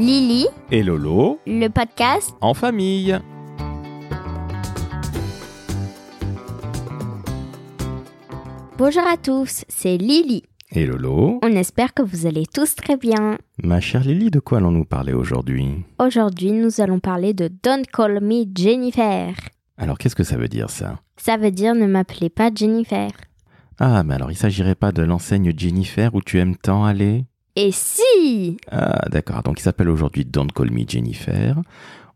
Lily, et Lolo le podcast. en famille. Bonjour à tous, c'est Lily. Et Lolo, On espère que vous allez tous très bien. ma chère Lily, de quoi allons-nous parler aujourd'hui? Aujourd'hui, nous allons parler de Don't Call Me Jennifer. Alors qu'est-ce que ça veut dire ça? Ça veut dire ne m'appelez pas Jennifer. Ah, mais alors il s'agirait pas de l'enseigne Jennifer où tu aimes tant aller? Et si Ah, d'accord, donc il s'appelle aujourd'hui Don't Call Me Jennifer.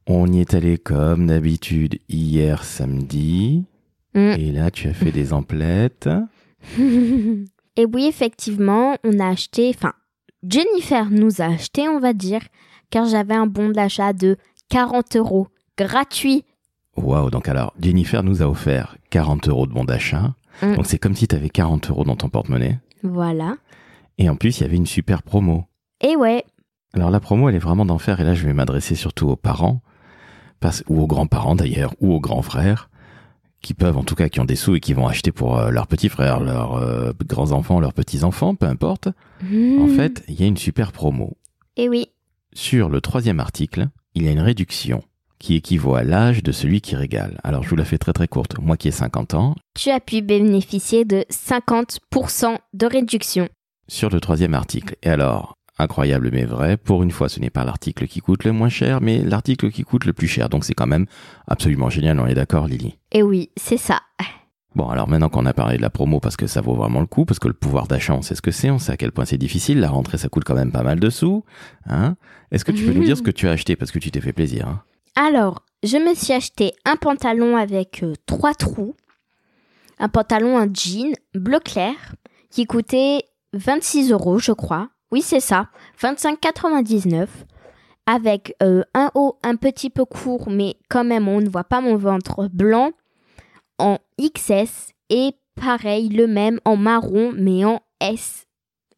On y est allé comme d'habitude hier samedi. Mm. Et là, tu as fait des emplettes. Et oui, effectivement, on a acheté, enfin, Jennifer nous a acheté, on va dire, car j'avais un bon d'achat de 40 euros, gratuit. Waouh, donc alors, Jennifer nous a offert 40 euros de bon d'achat. Mm. Donc c'est comme si tu avais 40 euros dans ton porte-monnaie. Voilà. Et en plus, il y avait une super promo. Et ouais, Alors la promo, elle est vraiment d'enfer. Et là, je vais m'adresser surtout aux parents, ou aux grands-parents d'ailleurs, ou aux grands frères, qui peuvent, en tout cas, qui ont des sous et qui vont acheter pour euh, leurs petits frères, leurs euh, grands-enfants, leurs petits-enfants, peu importe. En fait, il y a une super promo. Et oui, Sur le troisième article, il y a une réduction qui équivaut à l'âge de celui qui régale. Alors, je vous la fais très très courte. Moi qui ai 50 ans, tu as pu bénéficier de 50% de réduction. Sur le troisième article. Et alors, incroyable mais vrai, pour une fois, ce n'est pas l'article qui coûte le moins cher, mais l'article qui coûte le plus cher. Donc c'est quand même absolument génial, on est d'accord Lily? Et oui, c'est ça. Bon, alors maintenant qu'on a parlé de la promo, parce que ça vaut vraiment le coup, parce que le pouvoir d'achat, on sait ce que c'est, on sait à quel point c'est difficile, la rentrée, ça coûte quand même pas mal de sous. Hein? Est-ce que tu peux nous dire ce que tu as acheté, parce que tu t'es fait plaisir hein Alors, je me suis acheté un pantalon avec euh, trois trous, un pantalon, un jean bleu clair, qui coûtait 26 euros, je crois. Oui, c'est ça, 25,99, avec euh, un haut un petit peu court, mais quand même, on ne voit pas mon ventre blanc, en XS, et pareil, le même en marron, mais en S.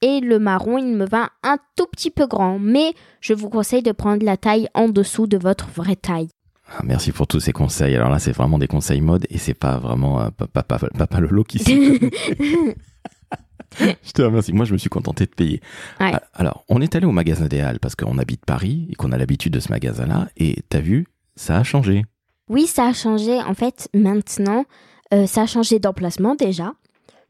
Et le marron, il me va un tout petit peu grand, mais je vous conseille de prendre la taille en dessous de votre vraie taille. Ah, Merci pour tous ces conseils. Alors là, c'est vraiment des conseils mode, et c'est pas vraiment euh, papa, papa, papa Lolo qui Je te remercie. Moi, je me suis contenté de payer. Ouais. Ah, Alors, on est allé au magasin des Halles parce qu'on habite Paris et qu'on a l'habitude de ce magasin-là. Et t'as vu, ça a changé. Oui, ça a changé. En fait, maintenant, euh, ça a changé d'emplacement déjà.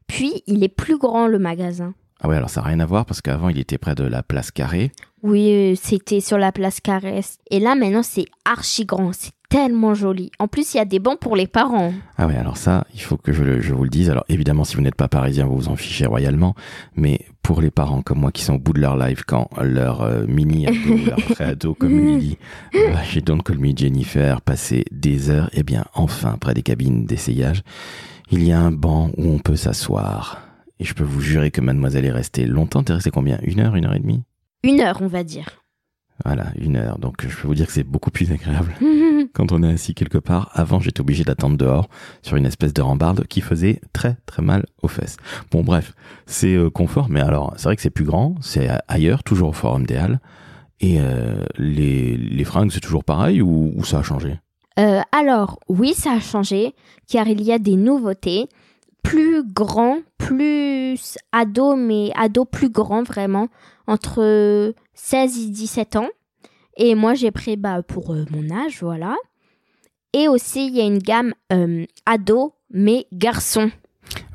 Puis, il est plus grand le magasin. Ah ouais, alors ça n'a rien à voir parce qu'avant, il était près de la place Carrée. Oui, euh, c'était sur la place Caresse. Et là, maintenant, c'est archi grand. C'est tellement joli. En plus, il y a des bancs pour les parents. Ah ouais, alors ça, il faut que je, le- je vous le dise. Alors évidemment, si vous n'êtes pas parisien, vous vous en fichez royalement. Mais pour les parents comme moi qui sont au bout de leur life quand leur euh, mini-ado, leur pré-ado comme Lily, va chez Don't Call Me Jennifer, passer des heures, eh bien enfin, près des cabines d'essayage, il y a un banc où on peut s'asseoir. Et je peux vous jurer que mademoiselle est restée longtemps. T'es resté combien? Une heure, une heure et demie? Une heure, on va dire. Voilà, une heure. Donc je peux vous dire que c'est beaucoup plus agréable quand on est assis quelque part. Avant, j'étais obligé d'attendre dehors sur une espèce de rambarde qui faisait très très mal aux fesses. Bon, bref, c'est euh, confort, mais alors c'est vrai que c'est plus grand, c'est ailleurs, toujours au Forum des Halles. Et euh, les, les fringues, c'est toujours pareil ou, ça a changé? Euh, alors, oui, ça a changé, car il y a des nouveautés. Plus grand, plus ado, mais ado plus grand vraiment, entre 16 et 17 ans. Et moi, j'ai pris bah, pour mon âge, voilà. Et aussi, il y a une gamme euh, ado, mais garçon.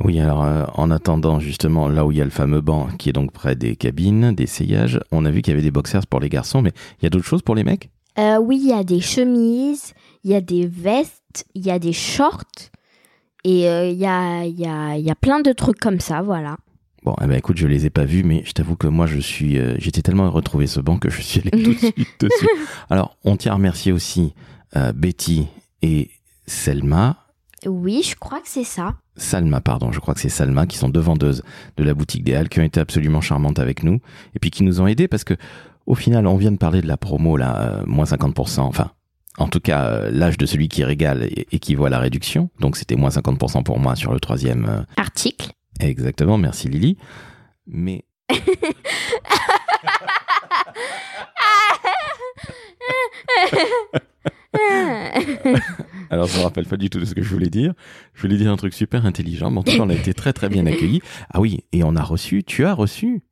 Oui, alors euh, en attendant justement là où il y a le fameux banc qui est donc près des cabines d'essayage, on a vu qu'il y avait des boxers pour les garçons, mais il y a d'autres choses pour les mecs? Euh, oui, il y a des chemises, il y a des vestes, il y a des shorts. Et euh, il y, a, y, a, y a plein de trucs comme ça, voilà. Bon, eh ben écoute, je les ai pas vus, mais je t'avoue que moi, je suis, euh, j'étais tellement trouver ce banc que je suis allé tout de suite dessus. Alors, on tient à remercier aussi euh, Betty et Selma, Oui, je crois que c'est ça. Salma, pardon, je crois que c'est Salma, qui sont deux vendeuses de la boutique des Halles, qui ont été absolument charmantes avec nous, et puis qui nous ont aidés parce que, au final, on vient de parler de la promo, là, euh, moins 50%, enfin, en tout cas, euh, l'âge de celui qui régale é- équivaut à la réduction, donc c'était moins 50% pour moi sur le troisième. euh, Article. exactement, merci Lily. Mais Alors, je me rappelle pas du tout de ce que je voulais dire. Je voulais dire un truc super intelligent, mais en tout cas, on a été très très bien accueillis. Ah oui, et on a reçu, tu as reçu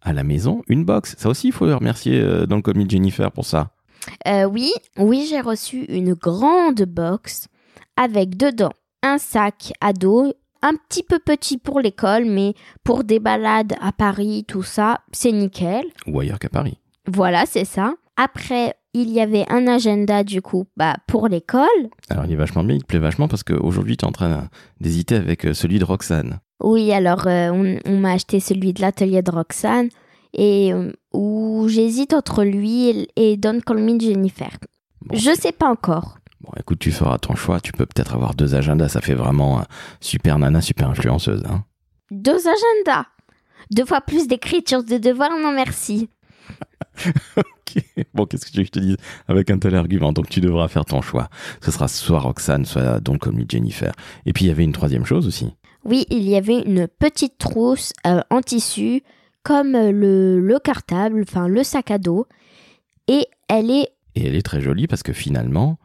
à la maison une box. Ça aussi, il faut remercier euh, dans le commis Jennifer pour ça. Euh, oui, oui, j'ai reçu une grande box avec dedans un sac à dos, un petit peu petit pour l'école, mais pour des balades à Paris, tout ça, c'est nickel. Ou ailleurs qu'à Paris. Voilà, c'est ça. Après, il y avait un agenda du coup bah, pour l'école. Alors il est vachement bien, il te plaît vachement parce qu'aujourd'hui tu es en train d'hésiter avec euh, celui de Roxane. Oui, alors euh, on, m'a acheté celui de l'atelier de Roxane et euh, où j'hésite entre lui et, Don Call Me Jennifer. Je sais pas encore. Bon, écoute, tu feras ton choix. Tu peux peut-être avoir deux agendas. Ça fait vraiment super nana, super influenceuse. Hein. deux agendas Deux fois plus d'écriture de devoirs Non, merci. Bon, qu'est-ce que tu veux que je te dise avec un tel argument? Donc, tu devras faire ton choix. Ce sera soit Roxane, soit Don Call Me Jennifer. Et puis, il y avait une troisième chose aussi. Oui, il y avait une petite trousse euh, en tissu comme euh, le, le cartable, enfin le sac à dos. Et elle est... Et elle est très jolie parce que finalement,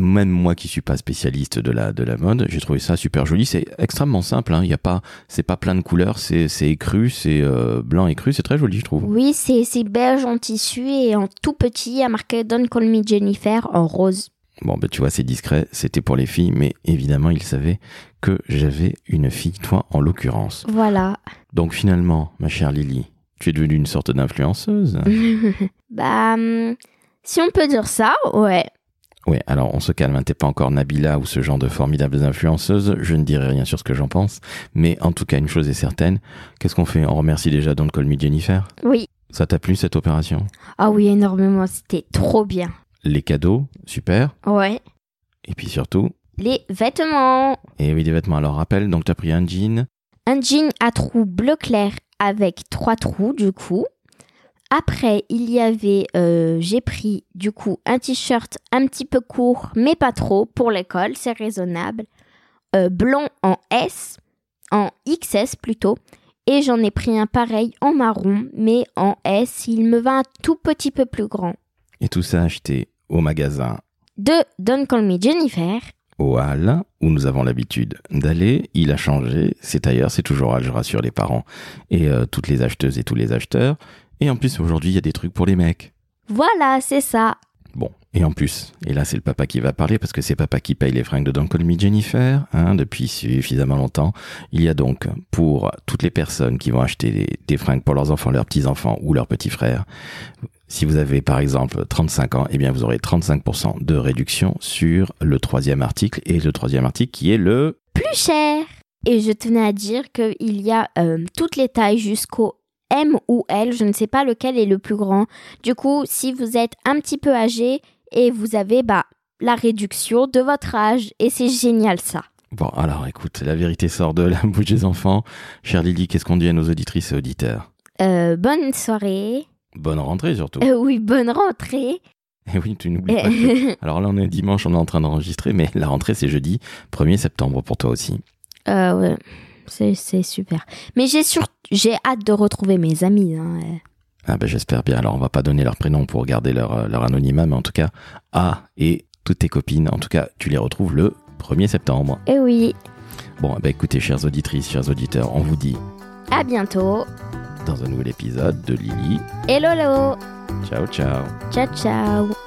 même moi qui suis pas spécialiste de la, de la mode, j'ai trouvé ça super joli. C'est extrêmement simple. Hein. Il y a pas, c'est pas plein de couleurs. C'est, c'est écru, c'est euh, blanc écru. C'est très joli, je trouve. Oui, c'est, c'est beige en tissu et en tout petit, il y a marqué Don't Call Me Jennifer en rose. Bon, ben tu vois, c'est discret, c'était pour les filles, mais évidemment, il savait que j'avais une fille, toi en l'occurrence. Voilà. Donc finalement, ma chère Lily, tu es devenue une sorte d'influenceuse Bah, hum, si on peut dire ça, ouais. Ouais, alors on se calme, hein, t'es pas encore Nabila ou ce genre de formidables influenceuses, je ne dirai rien sur ce que j'en pense, mais en tout cas, une chose est certaine, qu'est-ce qu'on fait? On remercie déjà Don't Call Me Jennifer? Oui. Ça t'a plu cette opération? Ah oui, énormément, c'était trop bien les cadeaux, super. Ouais. Et puis surtout? Les vêtements. Et oui, des vêtements. Alors rappelle, donc tu as pris un jean. Un jean à trous bleu clair avec trois trous du coup. Après, il y avait, euh, j'ai pris du coup un t-shirt un petit peu court, mais pas trop pour l'école, c'est raisonnable. Euh, blond en S, en XS plutôt. Et j'en ai pris un pareil en marron, mais en S, il me va un tout petit peu plus grand. Et tout ça acheté au magasin de Don't Call Me Jennifer. Au Hall, où nous avons l'habitude d'aller, il a changé. C'est ailleurs, c'est toujours Hall, je rassure les parents et euh, toutes les acheteuses et tous les acheteurs. Et en plus, aujourd'hui, il y a des trucs pour les mecs. Voilà, c'est ça. Bon, et en plus, et là c'est le papa qui va parler parce que c'est papa qui paye les fringues de Don't Call Me Jennifer hein, depuis suffisamment longtemps. Il y a donc pour toutes les personnes qui vont acheter des, des fringues pour leurs enfants, leurs petits-enfants ou leurs petits frères, si vous avez par exemple 35 ans, eh bien vous aurez 35% de réduction sur le troisième article et le troisième article qui est le plus cher. Et je tenais à dire qu'il y a euh, toutes les tailles jusqu'au M ou L, je ne sais pas lequel est le plus grand. Du coup, si vous êtes un petit peu âgé et vous avez bah, la réduction de votre âge, et c'est génial ça. Bon, alors écoute, la vérité sort de la bouche des enfants. Chère Lily, qu'est-ce qu'on dit à nos auditrices et auditeurs? Euh, Bonne soirée. Bonne rentrée surtout. Euh, oui, bonne rentrée. Et oui, tu n'oublies pas. Que... Alors là, on est dimanche, on est en train d'enregistrer, mais la rentrée, c'est jeudi 1er septembre pour toi aussi. Euh, ouais, c'est super. Mais j'ai sur... hâte de retrouver mes amis. Hein. Ah ben j'espère bien. Alors on va pas donner leur prénom pour garder leur, euh, leur anonymat, mais en tout cas, ah et toutes tes copines, en tout cas, tu les retrouves le 1er septembre. Eh oui. Bon, ben écoutez, chères auditrices, chers auditeurs, on vous dit à bientôt dans un nouvel épisode de Lily et Lolo. Ciao, ciao. Ciao, ciao.